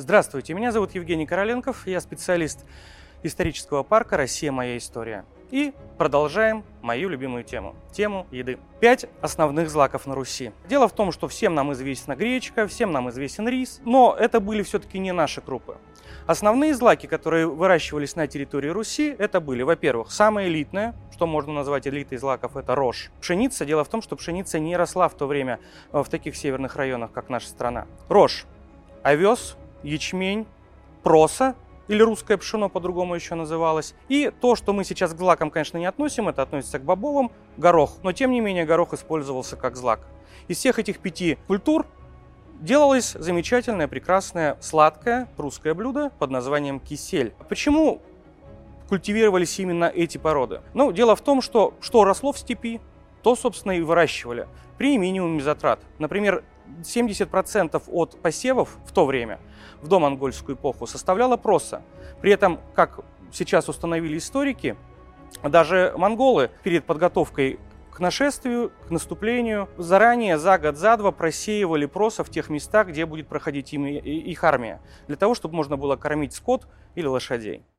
Здравствуйте, меня зовут Евгений Короленков, я специалист исторического парка «Россия. Моя история». И продолжаем мою любимую тему – тему еды. Пять основных злаков на Руси. Дело в том, что всем нам известна гречка, всем нам известен рис, но это были все-таки не наши крупы. Основные злаки, которые выращивались на территории Руси, это были, во-первых, самое элитное, что можно назвать элитой злаков, это рожь. Пшеница. Дело в том, что пшеница не росла в то время э, в таких северных районах, как наша страна. Рожь, овес, ячмень, проса или русское пшено по-другому еще называлось. И то, что мы сейчас к злакам, конечно, не относим, это относится к бобовым, горох. Но, тем не менее, горох использовался как злак. Из всех этих пяти культур делалось замечательное, прекрасное, сладкое русское блюдо под названием кисель. Почему культивировались именно эти породы? Ну, дело в том, что что росло в степи, то, собственно, и выращивали при минимуме затрат. Например, 70% от посевов в то время, в домонгольскую эпоху, составляла проса. При этом, как сейчас установили историки, даже монголы перед подготовкой к нашествию, к наступлению, заранее, за год, за два просеивали проса в тех местах, где будет проходить им их армия, для того, чтобы можно было кормить скот или лошадей.